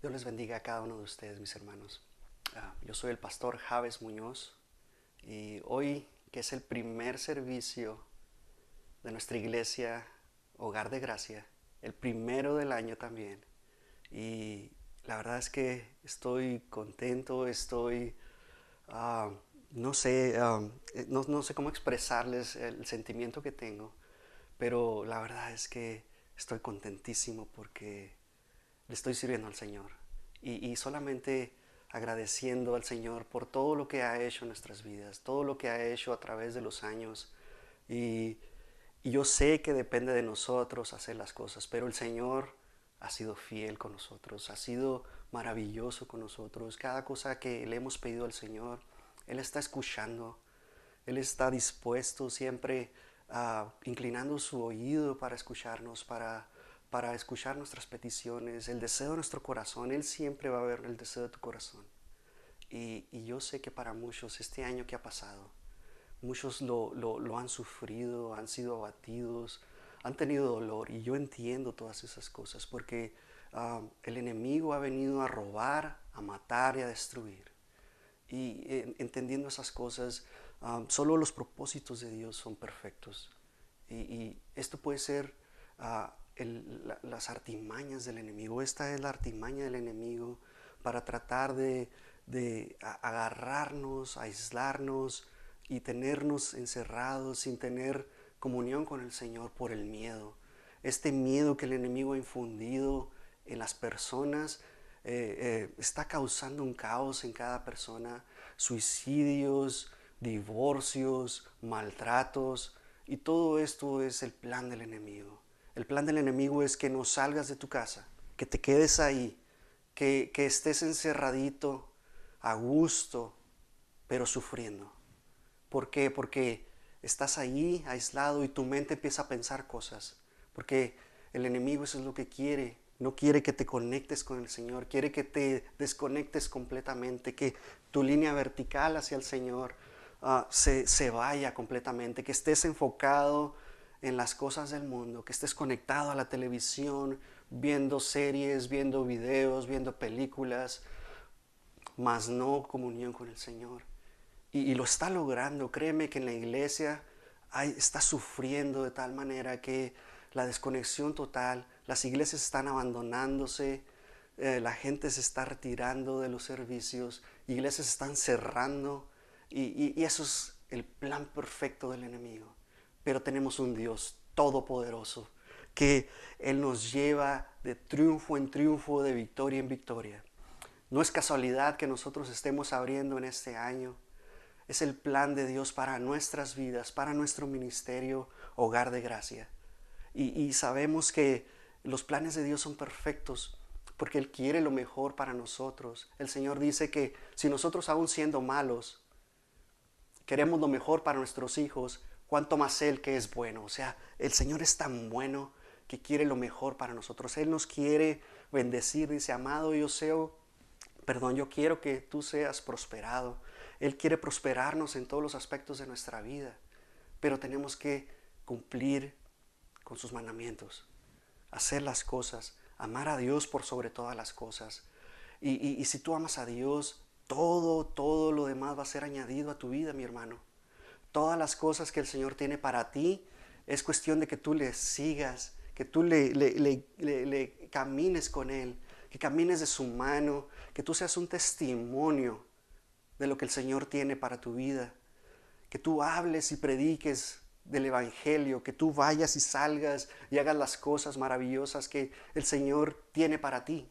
Dios les bendiga a cada uno de ustedes, mis hermanos. Ah, yo soy el pastor Javes Muñoz y hoy, que es el primer servicio de nuestra iglesia Hogar de Gracia, el primero del año también. Y la verdad es que estoy contento, estoy, ah, no, sé, ah, no, no sé cómo expresarles el sentimiento que tengo, pero la verdad es que estoy contentísimo porque le estoy sirviendo al Señor. Y, solamente agradeciendo al Señor por todo lo que ha hecho en nuestras vidas, todo lo que ha hecho a través de los años. Y, y yo sé que depende de nosotros hacer las cosas, pero el Señor ha sido fiel con nosotros, ha sido maravilloso con nosotros. Cada cosa que le hemos pedido al Señor, Él está escuchando, Él está dispuesto siempre a inclinando su oído para escucharnos, para para escuchar nuestras peticiones, el deseo de nuestro corazón. Él siempre va a ver el deseo de tu corazón. Y, yo sé que para muchos este año que ha pasado, muchos lo, han sufrido, han sido abatidos, han tenido dolor. Y yo entiendo todas esas cosas porque ah, el enemigo ha venido a robar, a matar y a destruir. Y entendiendo esas cosas, ah, solo los propósitos de Dios son perfectos. Y, esto puede ser uh, las artimañas del enemigo. Esta es la artimaña del enemigo para tratar de, agarrarnos, aislarnos y tenernos encerrados sin tener comunión con el Señor por el miedo. Este miedo que el enemigo ha infundido en las personas eh, eh, está causando un caos en cada persona, suicidios, divorcios, maltratos, y todo esto es el plan del enemigo. El plan del enemigo es que no salgas de tu casa, que te quedes ahí, que, estés encerradito, a gusto, pero sufriendo. ¿Por qué? Porque estás ahí aislado y tu mente empieza a pensar cosas. Porque el enemigo eso es lo que quiere. No quiere que te conectes con el Señor, quiere que te desconectes completamente, que tu línea vertical hacia el Señor ah, se, se vaya completamente, que estés enfocado en las cosas del mundo, que estés conectado a la televisión, viendo series, viendo videos, viendo películas, más no comunión con el Señor. Y, lo está logrando, créeme que en la iglesia está sufriendo de tal manera que la desconexión total, las iglesias están abandonándose, eh, la gente se está retirando de los servicios, iglesias están cerrando y eso es el plan perfecto del enemigo pero tenemos un Dios todopoderoso que Él nos lleva de triunfo en triunfo, de victoria en victoria. No es casualidad que nosotros estemos abriendo en este año. Es el plan de Dios para nuestras vidas, para nuestro ministerio, hogar de gracia. Y, sabemos que los planes de Dios son perfectos porque Él quiere lo mejor para nosotros. El Señor dice que si nosotros aún siendo malos, queremos lo mejor para nuestros hijos, cuanto más Él que es bueno. O sea, el Señor es tan bueno que quiere lo mejor para nosotros. Él nos quiere bendecir, dice, amado yo Yoseo, perdón, yo quiero que tú seas prosperado. Él quiere prosperarnos en todos los aspectos de nuestra vida, pero tenemos que cumplir con sus mandamientos, hacer las cosas, amar a Dios por sobre todas las cosas. Y, y si tú amas a Dios, todo, todo lo demás va a ser añadido a tu vida, mi hermano todas las cosas que el Señor tiene para ti, es cuestión de que tú le sigas, que tú le, le, camines con Él, que camines de su mano, que tú seas un testimonio de lo que el Señor tiene para tu vida, que tú hables y prediques del Evangelio, que tú vayas y salgas y hagas las cosas maravillosas que el Señor tiene para ti,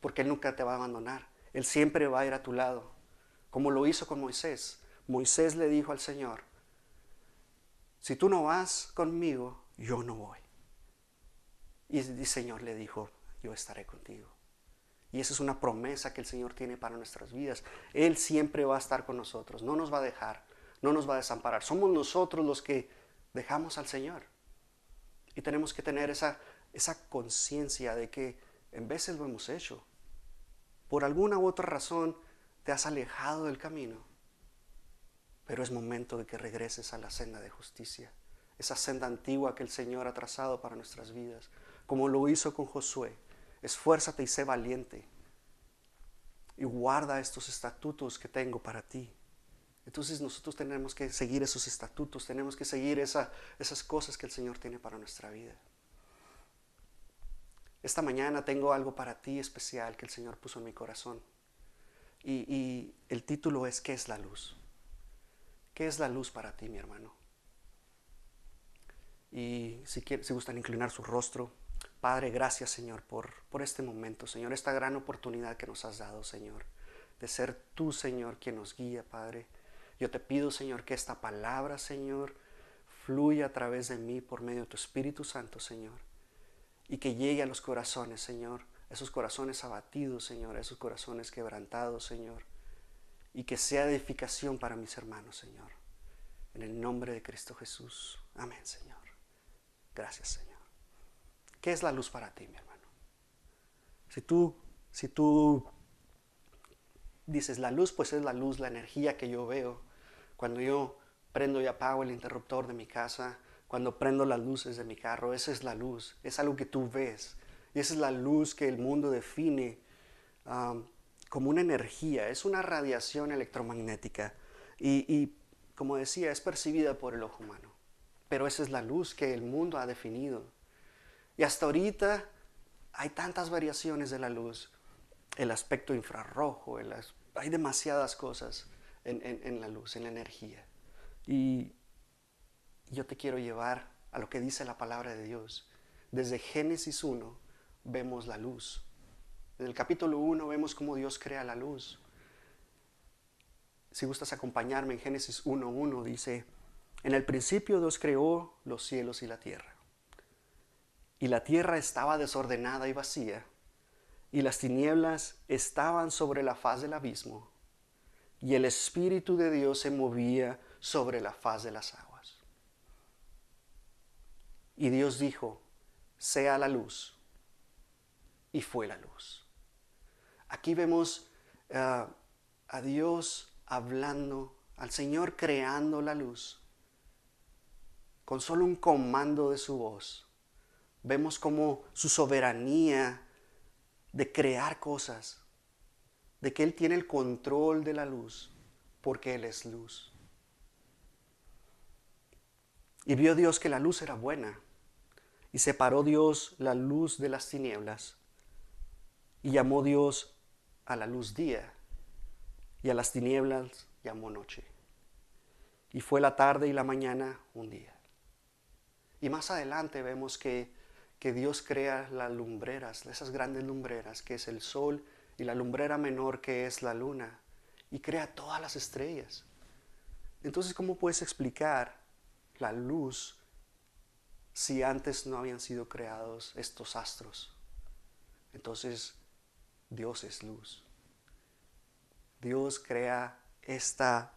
porque Él nunca te va a abandonar, Él siempre va a ir a tu lado, como lo hizo con Moisés. Moisés le dijo al Señor, si tú no vas conmigo, yo no voy. Y el Señor le dijo, yo estaré contigo. Y esa es una promesa que el Señor tiene para nuestras vidas. Él siempre va a estar con nosotros, no nos va a dejar, no nos va a desamparar. Somos nosotros los que dejamos al Señor. Y tenemos que tener esa, esa conciencia de que en veces lo hemos hecho. Por alguna u otra razón te has alejado del camino pero es momento de que regreses a la senda de justicia, esa senda antigua que el Señor ha trazado para nuestras vidas, como lo hizo con Josué. esfuérzate y sé valiente. Y guarda estos estatutos que tengo para ti. Entonces nosotros tenemos que seguir esos estatutos, tenemos que seguir esa, esas cosas que el Señor tiene para nuestra vida. Esta mañana tengo algo para ti especial que el Señor puso en mi corazón. Y, el título es ¿Qué es la luz? ¿Qué es la luz para ti, mi hermano? Y si, si gustan inclinar su rostro, Padre, gracias Señor por, por este momento, Señor, esta gran oportunidad que nos has dado, Señor, de ser tú, Señor, quien nos guía, Padre. Yo te pido, Señor, que esta palabra, Señor, fluya a través de mí por medio de tu Espíritu Santo, Señor, y que llegue a los corazones, Señor, esos corazones abatidos, Señor, esos corazones quebrantados, Señor, y que sea edificación para mis hermanos, Señor. En el nombre de Cristo Jesús. Amén, Señor. Gracias, Señor. ¿Qué es la luz para ti, mi hermano? Si tú, si tú dices la luz, pues es la luz, la energía que yo veo. Cuando yo prendo y apago el interruptor de mi casa, cuando prendo las luces de mi carro, esa es la luz, es algo que tú ves. Y esa es la luz que el mundo define um, como una energía, es una radiación electromagnética. Y, como decía, es percibida por el ojo humano. Pero esa es la luz que el mundo ha definido. Y hasta ahorita hay tantas variaciones de la luz. El aspecto infrarrojo, hay demasiadas cosas en, en la luz, en la energía. Y yo te quiero llevar a lo que dice la palabra de Dios. Desde Génesis 1 vemos la luz. En el capítulo 1 vemos cómo Dios crea la luz. Si gustas acompañarme en Génesis 1.1 dice, en el principio Dios creó los cielos y la tierra. Y la tierra estaba desordenada y vacía, y las tinieblas estaban sobre la faz del abismo, y el Espíritu de Dios se movía sobre la faz de las aguas. Y Dios dijo, sea la luz y fue la luz. Aquí vemos eh, a Dios hablando, al Señor creando la luz, con solo un comando de su voz. Vemos como su soberanía de crear cosas, de que Él tiene el control de la luz, porque Él es luz. Y vio Dios que la luz era buena, y separó Dios la luz de las tinieblas. Y llamó Dios a la luz día y a las tinieblas llamó noche. Y fue la tarde y la mañana un día. Y más adelante vemos que, que Dios crea las lumbreras, esas grandes lumbreras que es el sol y la lumbrera menor que es la luna. Y crea todas las estrellas. Entonces, ¿cómo puedes explicar la luz si antes no habían sido creados estos astros? Entonces, Dios es luz. Dios crea esta,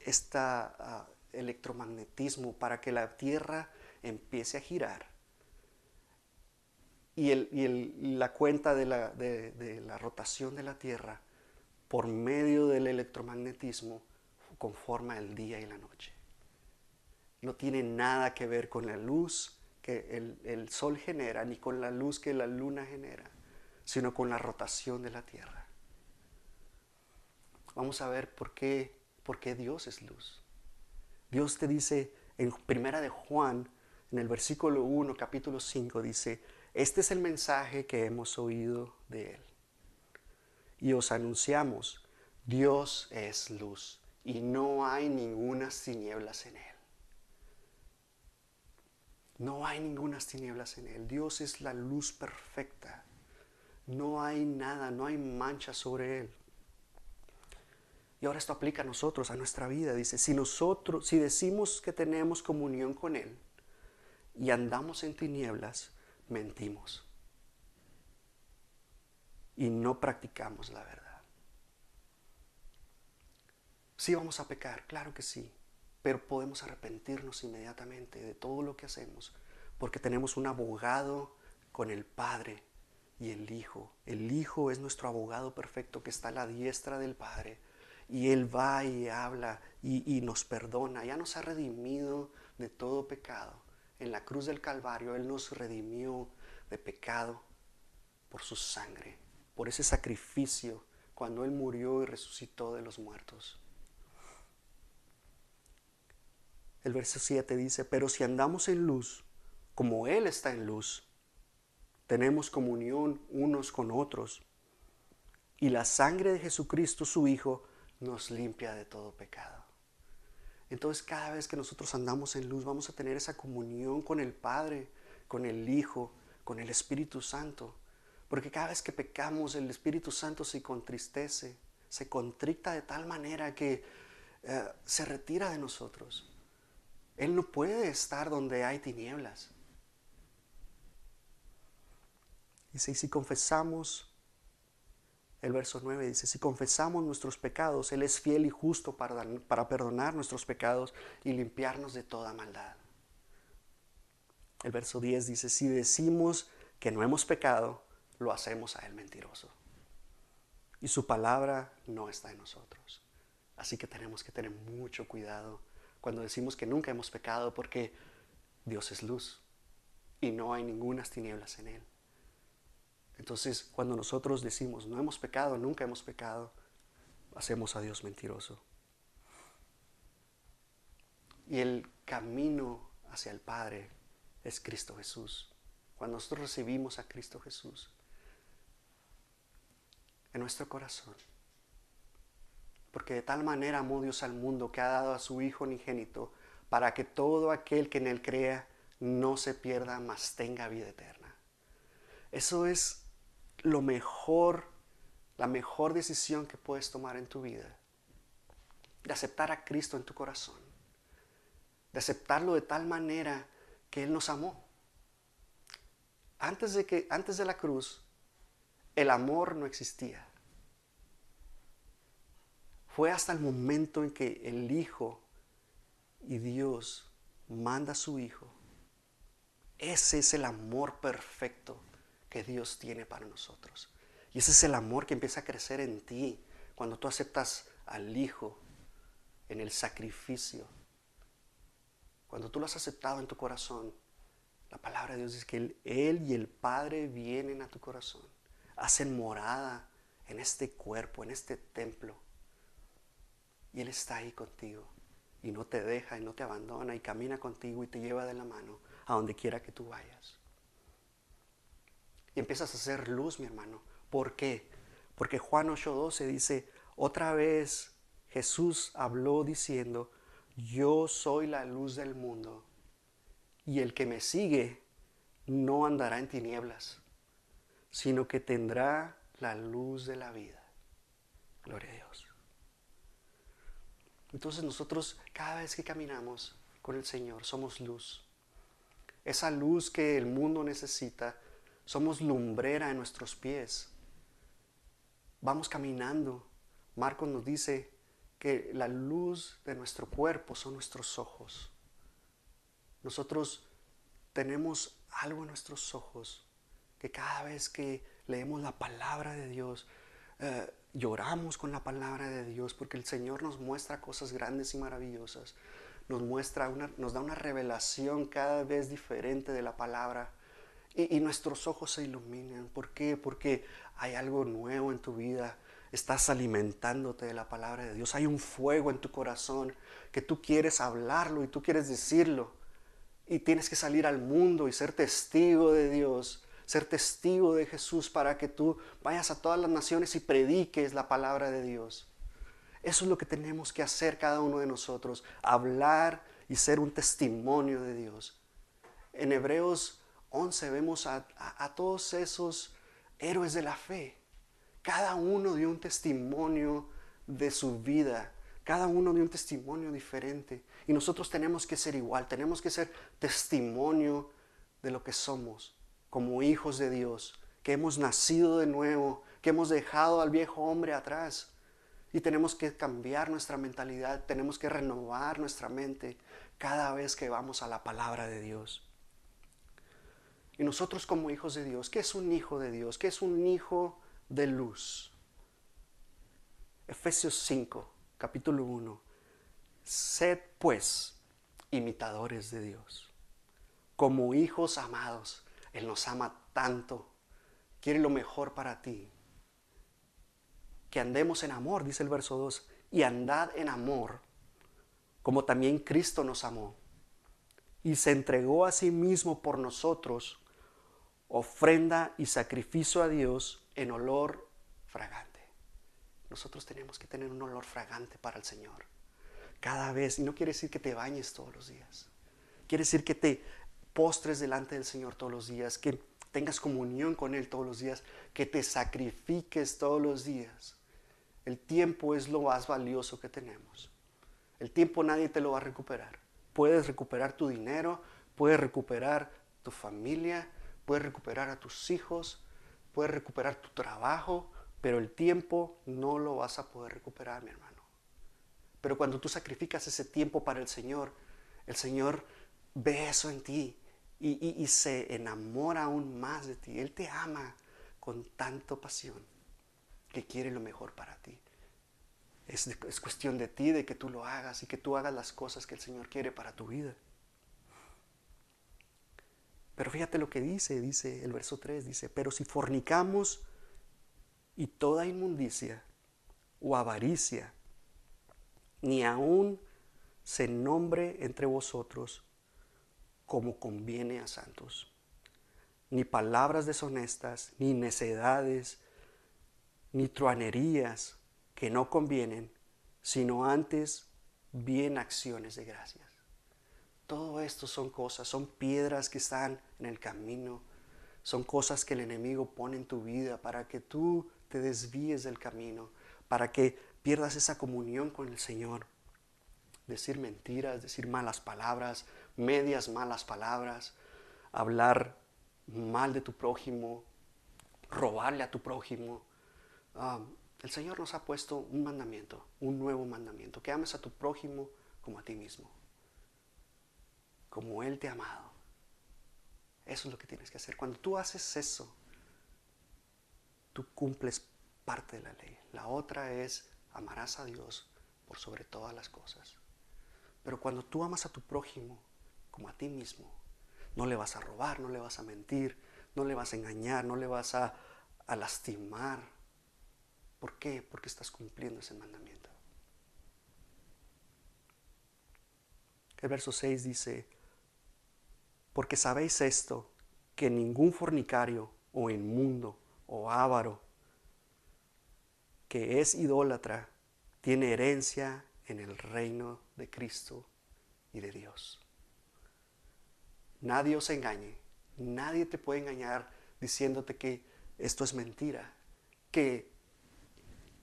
esta ah, electromagnetismo para que la Tierra empiece a girar. Y, el, la cuenta de la, de la rotación de la Tierra por medio del electromagnetismo conforma el día y la noche. No tiene nada que ver con la luz que el, el, sol genera, ni con la luz que la luna genera sino con la rotación de la tierra. Vamos a ver por qué, por qué Dios es luz. Dios te dice en Primera de Juan, en el versículo 1, capítulo 5, dice, este es el mensaje que hemos oído de Él. Y os anunciamos, Dios es luz y no hay ninguna tinieblas en Él. No hay ninguna tinieblas en Él. Dios es la luz perfecta. No hay nada, no hay mancha sobre él. Y ahora esto aplica a nosotros, a nuestra vida. Dice, si nosotros, si decimos que tenemos comunión con Él y andamos en tinieblas, mentimos. Y no practicamos la verdad. Sí vamos a pecar, claro que sí, pero podemos arrepentirnos inmediatamente de todo lo que hacemos, porque tenemos un abogado con el Padre y el Hijo. El Hijo es nuestro abogado perfecto que está a la diestra del Padre. Y Él va y habla y, nos perdona. Ya nos ha redimido de todo pecado. En la cruz del Calvario Él nos redimió de pecado, por su sangre, por ese sacrificio cuando Él murió y resucitó de los muertos. El verso 7 dice, pero si andamos en luz, como Él está en luz, tenemos comunión unos con otros. Y la sangre de Jesucristo, su Hijo, nos limpia de todo pecado. Entonces cada vez que nosotros andamos en luz vamos a tener esa comunión con el Padre, con el Hijo, con el Espíritu Santo. Porque cada vez que pecamos el Espíritu Santo se contristece, se contricta de tal manera que eh, se retira de nosotros. Él no puede estar donde hay tinieblas. Dice, y si confesamos, el verso 9 dice, si confesamos nuestros pecados, Él es fiel y justo para, para perdonar nuestros pecados y limpiarnos de toda maldad. El verso 10 dice, si decimos que no hemos pecado, lo hacemos a Él mentiroso. Y su palabra no está en nosotros. Así que tenemos que tener mucho cuidado cuando decimos que nunca hemos pecado porque Dios es luz y no hay ninguna tinieblas en Él. Entonces, cuando nosotros decimos, no hemos pecado, nunca hemos pecado, hacemos a Dios mentiroso. Y el camino hacia el Padre es Cristo Jesús. Cuando nosotros recibimos a Cristo Jesús en nuestro corazón, porque de tal manera amó Dios al mundo que ha dado a su Hijo unigénito para que todo aquel que en Él crea no se pierda, mas tenga vida eterna. Eso es lo mejor, la mejor decisión que puedes tomar en tu vida. De aceptar a Cristo en tu corazón. De aceptarlo de tal manera que Él nos amó. Antes de, que, antes de la cruz, el amor no existía. Fue hasta el momento en que el Hijo y Dios manda a su Hijo. Ese es el amor perfecto que Dios tiene para nosotros. Y ese es el amor que empieza a crecer en ti cuando tú aceptas al Hijo en el sacrificio. Cuando tú lo has aceptado en tu corazón, la palabra de Dios dice que él, él, y el Padre vienen a tu corazón, hacen morada en este cuerpo, en este templo. Y Él está ahí contigo y no te deja y no te abandona y camina contigo y te lleva de la mano a donde quiera que tú vayas y empiezas a hacer luz, mi hermano. ¿Por qué? Porque Juan 8:12 dice, otra vez Jesús habló diciendo, yo soy la luz del mundo y el que me sigue no andará en tinieblas, sino que tendrá la luz de la vida. Gloria a Dios. Entonces nosotros cada vez que caminamos con el Señor somos luz. Esa luz que el mundo necesita somos lumbrera en nuestros pies. Vamos caminando. Marcos nos dice que la luz de nuestro cuerpo son nuestros ojos. Nosotros tenemos algo en nuestros ojos que cada vez que leemos la palabra de Dios, eh, lloramos con la palabra de Dios porque el Señor nos muestra cosas grandes y maravillosas. Nos muestra una, nos da una revelación cada vez diferente de la palabra y, nuestros ojos se iluminan. ¿Por qué? Porque hay algo nuevo en tu vida. Estás alimentándote de la palabra de Dios. Hay un fuego en tu corazón que tú quieres hablarlo y tú quieres decirlo. Y tienes que salir al mundo y ser testigo de Dios, ser testigo de Jesús para que tú vayas a todas las naciones y prediques la palabra de Dios. Eso es lo que tenemos que hacer cada uno de nosotros, hablar y ser un testimonio de Dios. En Hebreos 11 vemos a, todos esos héroes de la fe. Cada uno dio un testimonio de su vida. Cada uno dio un testimonio diferente. Y nosotros tenemos que ser igual. Tenemos que ser testimonio de lo que somos como hijos de Dios. Que hemos nacido de nuevo. Que hemos dejado al viejo hombre atrás. Y tenemos que cambiar nuestra mentalidad. Tenemos que renovar nuestra mente cada vez que vamos a la palabra de Dios. Y nosotros como hijos de Dios, ¿qué es un hijo de Dios? ¿Qué es un hijo de luz? Efesios 5, capítulo 1. Sed pues imitadores de Dios, como hijos amados. Él nos ama tanto quiere lo mejor para ti. Que andemos en amor, dice el verso 2, y andad en amor, como también Cristo nos amó y se entregó a sí mismo por nosotros, ofrenda y sacrificio a Dios en olor fragante. Nosotros tenemos que tener un olor fragante para el Señor. Cada vez, y no quiere decir que te bañes todos los días. Quiere decir que te postres delante del Señor todos los días, que tengas comunión con Él todos los días, que te sacrifiques todos los días. El tiempo es lo más valioso que tenemos. El tiempo nadie te lo va a recuperar. Puedes recuperar tu dinero, puedes recuperar tu familia, puedes recuperar a tus hijos, puedes recuperar tu trabajo, pero el tiempo no lo vas a poder recuperar, mi hermano. Pero cuando tú sacrificas ese tiempo para el Señor, el Señor ve eso en ti y, se enamora aún más de ti. Él te ama con tanta pasión que quiere lo mejor para ti. Es, cuestión de ti, de que tú lo hagas y que tú hagas las cosas que el Señor quiere para tu vida. Pero fíjate lo que dice, dice el verso 3, dice, pero si fornicamos y toda inmundicia o avaricia, ni aún se nombre entre vosotros como conviene a santos, ni palabras deshonestas, ni necedades, ni truanerías, que no convienen, sino antes bien acciones de gracias. Todo esto son cosas, son piedras que están en el camino, son cosas que el enemigo pone en tu vida para que tú te desvíes del camino, para que pierdas esa comunión con el Señor. Decir mentiras, decir malas palabras, medias malas palabras, hablar mal de tu prójimo, robarle a tu prójimo, el Señor nos ha puesto un mandamiento, un nuevo mandamiento, que ames a tu prójimo como a ti mismo, como Él te ha amado. Eso es lo que tienes que hacer. Cuando tú haces eso, tú cumples parte de la ley. La otra es amarás a Dios por sobre todas las cosas. Pero cuando tú amas a tu prójimo como a ti mismo, no le vas a robar, no le vas a mentir, no le vas a engañar, no le vas a, lastimar, ¿Por qué? Porque estás cumpliendo ese mandamiento. El verso 6 dice, porque sabéis esto, que ningún fornicario o inmundo o avaro que es idólatra tiene herencia en el reino de Cristo y de Dios. Nadie os engañe, nadie te puede engañar diciéndote que esto es mentira, que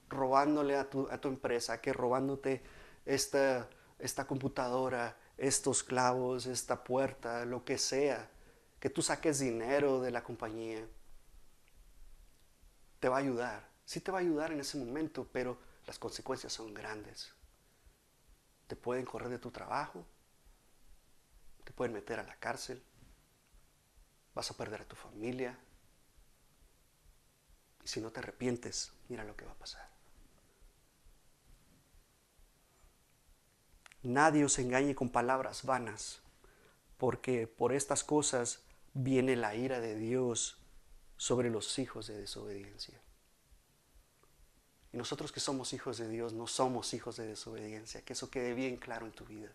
robándole a tu, empresa, que robándote esta, esta computadora, estos clavos, esta puerta, lo que sea, que tú saques dinero de la compañía, te va a ayudar. Sí te va a ayudar en ese momento, pero las consecuencias son grandes. Te pueden correr de tu trabajo, te pueden meter a la cárcel, vas a perder a tu familia. Y si no te arrepientes, mira lo que va a pasar. Nadie os engañe con palabras vanas, porque por estas cosas viene la ira de Dios sobre los hijos de desobediencia. Y nosotros que somos hijos de Dios no somos hijos de desobediencia, que eso quede bien claro en tu vida.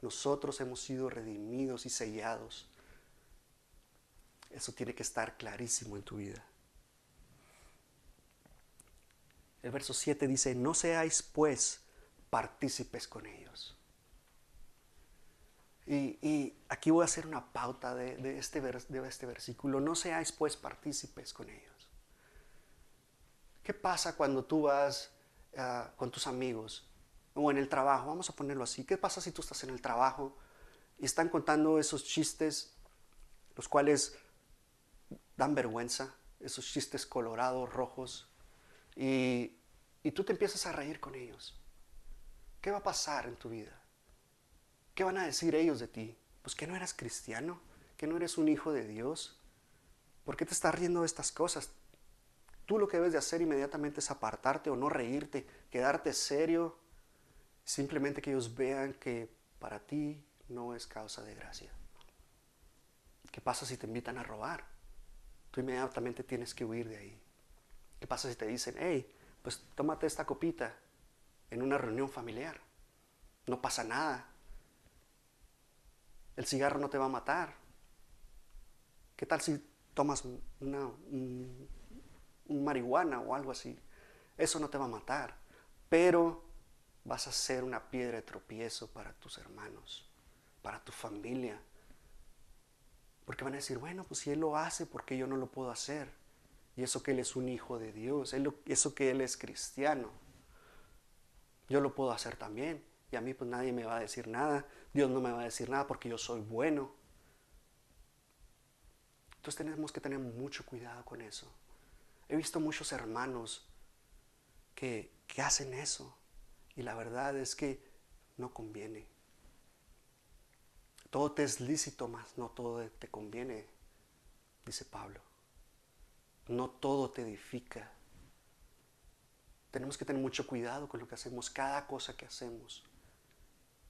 Nosotros hemos sido redimidos y sellados. Eso tiene que estar clarísimo en tu vida. El verso 7 dice, no seáis pues partícipes con ellos. Y, aquí voy a hacer una pauta de, este, de este versículo. No seáis pues partícipes con ellos. ¿Qué pasa cuando tú vas ah, con tus amigos o en el trabajo? Vamos a ponerlo así. ¿Qué pasa si tú estás en el trabajo y están contando esos chistes, los cuales dan vergüenza, esos chistes colorados, rojos, y, y tú te empiezas a reír con ellos? ¿Qué va a pasar en tu vida? ¿Qué van a decir ellos de ti? Pues que no eras cristiano, que no eres un hijo de Dios. ¿Por qué te estás riendo de estas cosas? Tú lo que debes de hacer inmediatamente es apartarte o no reírte, quedarte serio, simplemente que ellos vean que para ti no es causa de gracia. ¿Qué pasa si te invitan a robar? tú inmediatamente tienes que huir de ahí. ¿Qué pasa si te dicen, hey, pues tómate esta copita en una reunión familiar? No pasa nada. El cigarro no te va a matar. ¿Qué tal si tomas una, un, marihuana o algo así? Eso no te va a matar, pero vas a ser una piedra de tropiezo para tus hermanos, para tu familia. Porque van a decir, bueno, pues si Él lo hace, ¿por qué yo no lo puedo hacer? Y eso que Él es un hijo de Dios, eso que Él es cristiano, yo lo puedo hacer también. Y a mí pues nadie me va a decir nada, Dios no me va a decir nada porque yo soy bueno. Entonces tenemos que tener mucho cuidado con eso. He visto muchos hermanos que, que hacen eso y la verdad es que no conviene. Todo te es lícito, más no todo te conviene, dice Pablo. No todo te edifica. Tenemos que tener mucho cuidado con lo que hacemos, cada cosa que hacemos.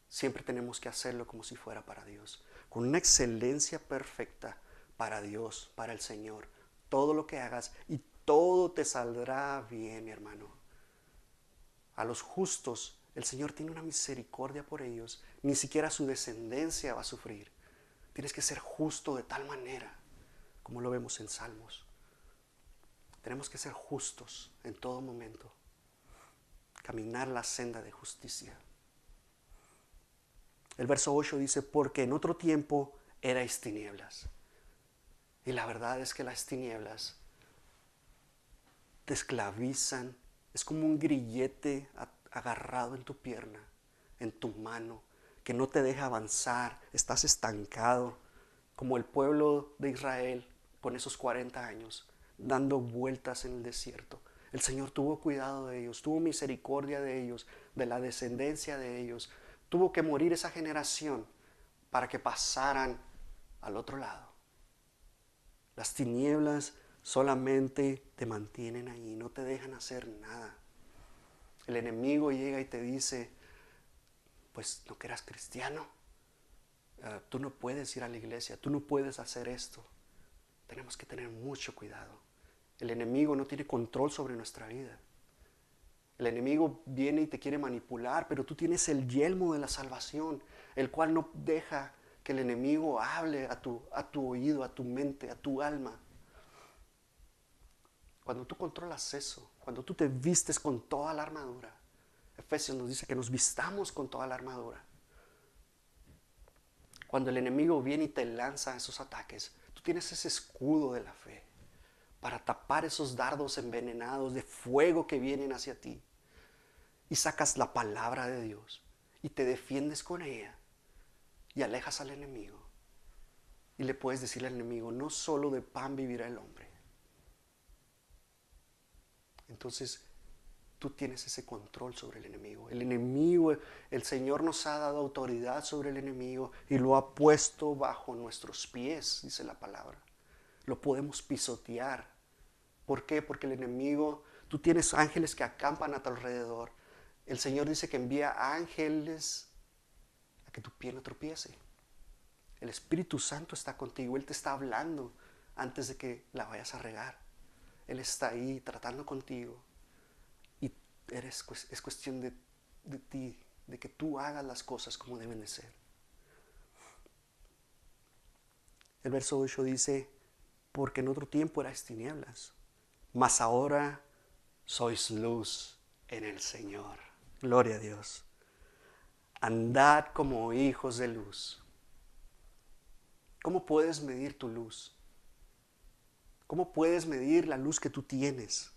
Siempre tenemos que hacerlo como si fuera para Dios, con una excelencia perfecta para Dios, para el Señor. Todo lo que hagas y todo te saldrá bien, mi hermano. A los justos el Señor tiene una misericordia por ellos. Ni siquiera su descendencia va a sufrir. Tienes que ser justo de tal manera, como lo vemos en Salmos. Tenemos que ser justos en todo momento. Caminar la senda de justicia. El verso 8 dice, porque en otro tiempo erais tinieblas. Y la verdad es que las tinieblas te esclavizan. Es como un grillete agarrado en tu pierna, en tu mano, que no te deja avanzar. Estás estancado, como el pueblo de Israel con esos 40 años, dando vueltas en el desierto. El Señor tuvo cuidado de ellos, tuvo misericordia de ellos, de la descendencia de ellos, tuvo que morir esa generación para que pasaran al otro lado. Las tinieblas solamente te mantienen ahí, no te dejan hacer nada. El enemigo llega y te dice, pues no que eras cristiano, ah, tú no puedes ir a la iglesia, tú no puedes hacer esto. Tenemos que tener mucho cuidado. El enemigo no tiene control sobre nuestra vida. El enemigo viene y te quiere manipular, pero tú tienes el yelmo de la salvación, el cual no deja que el enemigo hable a tu, a tu oído, a tu mente, a tu alma. Cuando tú controlas eso, cuando tú te vistes con toda la armadura, Efesios nos dice que nos vistamos con toda la armadura. Cuando el enemigo viene y te lanza esos ataques, tú tienes ese escudo de la fe para tapar esos dardos envenenados de fuego que vienen hacia ti. Y sacas la palabra de Dios y te defiendes con ella y alejas al enemigo. Y le puedes decir al enemigo, no solo de pan vivirá el hombre. Entonces, tú tienes ese control sobre el enemigo. El enemigo, el Señor nos ha dado autoridad sobre el enemigo y lo ha puesto bajo nuestros pies, dice la palabra. Lo podemos pisotear. ¿Por qué? Porque el enemigo, tú tienes ángeles que acampan a tu alrededor. El Señor dice que envía ángeles a que tu pie no tropiece. El Espíritu Santo está contigo, Él te está hablando antes de que la vayas a regar. Él está ahí tratando contigo. Y es cuestión de, de ti, de que tú hagas las cosas como deben de ser. El verso 8 dice, porque en otro tiempo erais tinieblas, mas ahora sois luz en el Señor. Gloria a Dios. Andad como hijos de luz. ¿Cómo puedes medir tu luz? ¿Cómo puedes medir la luz que tú tienes?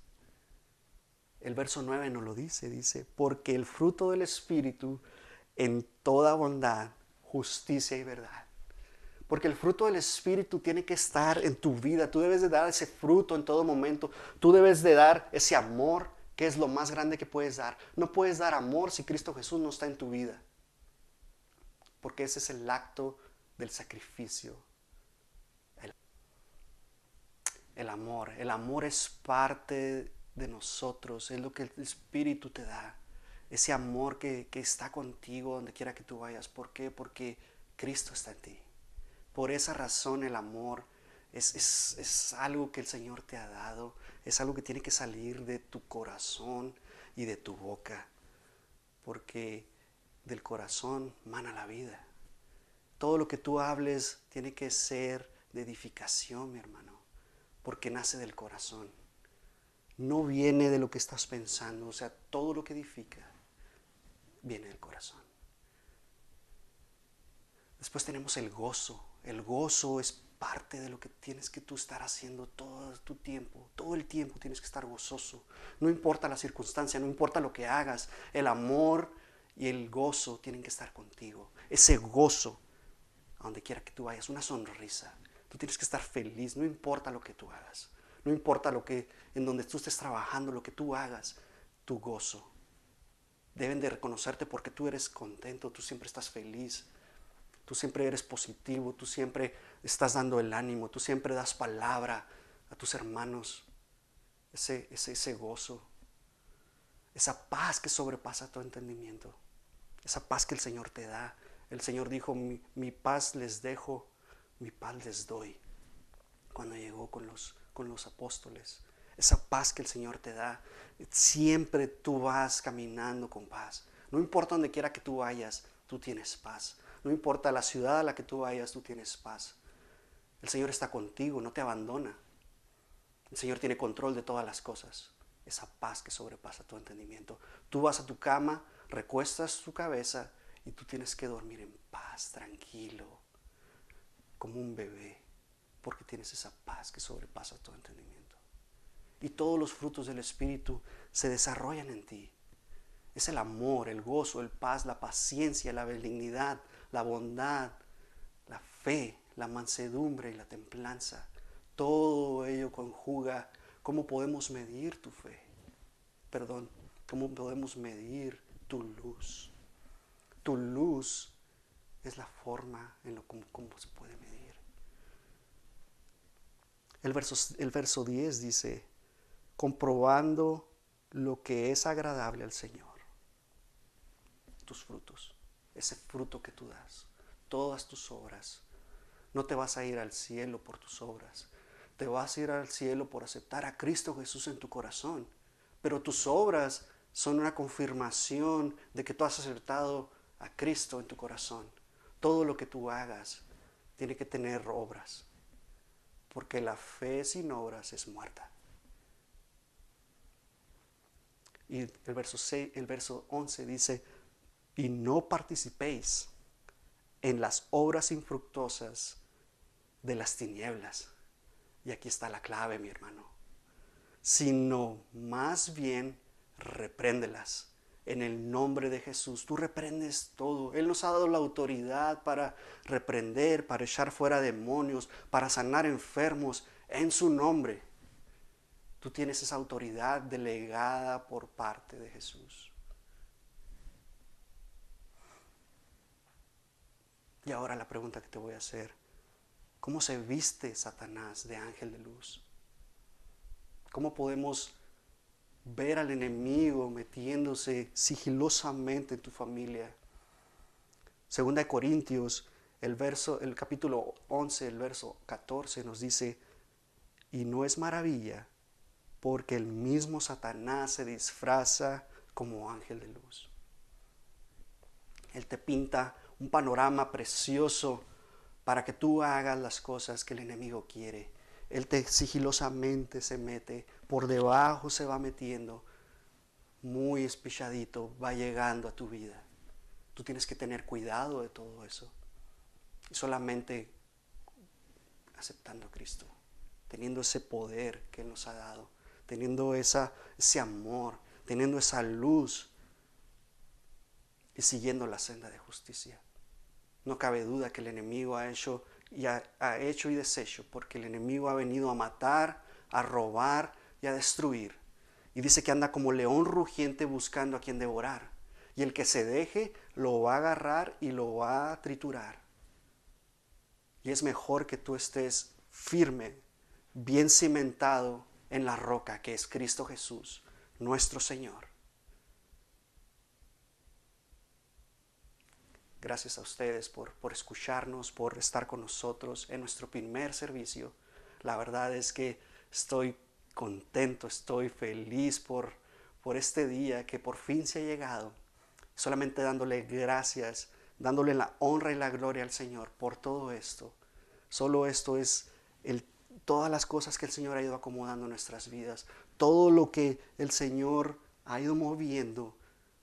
El verso 9 nos lo dice, dice, porque el fruto del Espíritu en toda bondad, justicia y verdad porque el fruto del Espíritu tiene que estar en tu vida. Tú debes de dar ese fruto en todo momento. Tú debes de dar ese amor que es lo más grande que puedes dar. No puedes dar amor si Cristo Jesús no está en tu vida. Porque ese es el acto del sacrificio. El, amor. El amor es parte de nosotros. Es lo que el Espíritu te da. Ese amor que, que está contigo donde quiera que tú vayas. ¿Por qué? Porque Cristo está en ti. Por esa razón el amor Es, es, algo que el Señor te ha dado, es algo que tiene que salir de tu corazón y de tu boca, porque del corazón mana la vida. Todo lo que tú hables tiene que ser de edificación, mi hermano, porque nace del corazón. No viene de lo que estás pensando, o sea, todo lo que edifica viene del corazón. Después tenemos el gozo. El gozo es parte de lo que tienes que tú estar haciendo todo tu tiempo. Todo el tiempo tienes que estar gozoso. No importa la circunstancia, no importa lo que hagas. El amor y el gozo tienen que estar contigo. Ese gozo, a donde quiera que tú vayas, una sonrisa. Tú tienes que estar feliz, no importa lo que tú hagas. No importa lo que, en donde tú estés trabajando, lo que tú hagas, tu gozo. Deben de reconocerte porque tú eres contento, tú siempre estás feliz, tú siempre eres positivo, tú siempre estás dando el ánimo, tú siempre das palabra a tus hermanos. Ese, ese, ese gozo, esa paz que sobrepasa tu entendimiento esa paz que el Señor te da. El Señor dijo, mi, paz les dejo, mi paz les doy. Cuando llegó con los, con los apóstoles. Esa paz que el Señor te da. Siempre tú vas caminando con paz. No importa donde quiera que tú vayas, tú tienes paz. No importa la ciudad a la que tú vayas, tú tienes paz. El Señor está contigo, no te abandona. El Señor tiene control de todas las cosas. Esa paz que sobrepasa tu entendimiento. Tú vas a tu cama recuestas tu cabeza y tú tienes que dormir en paz, tranquilo, como un bebé, porque tienes esa paz que sobrepasa tu entendimiento. Y todos los frutos del Espíritu se desarrollan en ti. Es el amor, el gozo, el paz, la paciencia, la benignidad, la bondad, la fe, la mansedumbre y la templanza. Todo ello conjuga cómo podemos medir tu fe. Perdón, cómo podemos medir tu luz. Tu luz es la forma en lo como, se puede medir. El verso, el verso 10 dice, comprobando lo que es agradable al Señor. Tus frutos, ese fruto que tú das, todas tus obras. No te vas a ir al cielo por tus obras, te vas a ir al cielo por aceptar a Cristo Jesús en tu corazón. Pero tus obras son una confirmación de que tú has acertado a Cristo en tu corazón. Todo lo que tú hagas tiene que tener obras, porque la fe sin obras es muerta. Y el verso, 6, el verso 11 dice, y no participéis en las obras infructuosas de las tinieblas. Y aquí está la clave, mi hermano. Sino más bien repréndelas. En el nombre de Jesús, tú reprendes todo. Él nos ha dado la autoridad para reprender, para echar fuera demonios, para sanar enfermos en su nombre. Tú tienes esa autoridad delegada por parte de Jesús. Y ahora la pregunta que te voy a hacer, ¿cómo se viste Satanás de ángel de luz? ¿Cómo podemos ver al enemigo metiéndose sigilosamente en tu familia. Segunda de Corintios, el verso, el capítulo 11, el verso 14 nos dice, y no es maravilla, porque el mismo Satanás se disfraza como ángel de luz. Él te pinta un panorama precioso para que tú hagas las cosas que el enemigo quiere. Él te sigilosamente se mete, por debajo se va metiendo, muy espichadito, va llegando a tu vida. Tú tienes que tener cuidado de todo eso. Y solamente aceptando a Cristo, teniendo ese poder que Él nos ha dado, teniendo esa, ese amor, teniendo esa luz y siguiendo la senda de justicia. No cabe duda que el enemigo ha hecho y ha, hecho y deshecho, porque el enemigo ha venido a matar, a robar y a destruir. Y dice que anda como león rugiente buscando a quien devorar. Y el que se deje lo va a agarrar y lo va a triturar. Y es mejor que tú estés firme, bien cimentado en la roca que es Cristo Jesús, nuestro Señor. Gracias a ustedes por, por escucharnos, por estar con nosotros en nuestro primer servicio. la verdad es que estoy contento, estoy feliz por, por este día que por fin se ha llegado. Solamente dándole gracias, dándole la honra y la gloria al Señor por todo esto. Solo esto es el, todas las cosas que el Señor ha ido acomodando en nuestras vidas, todo lo que el Señor ha ido moviendo,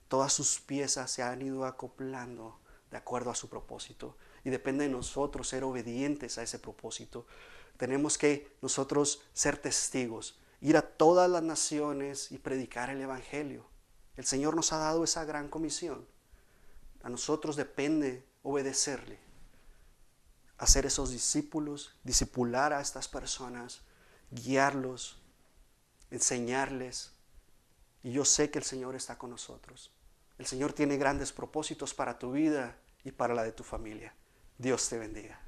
todas sus piezas se han ido acoplando de acuerdo a su propósito. Y depende de nosotros ser obedientes a ese propósito. Tenemos que nosotros ser testigos, ir a todas las naciones y predicar el Evangelio. El Señor nos ha dado esa gran comisión. A nosotros depende obedecerle, hacer esos discípulos, discipular a estas personas, guiarlos, enseñarles. Y yo sé que el Señor está con nosotros. El Señor tiene grandes propósitos para tu vida y para la de tu familia. Dios te bendiga.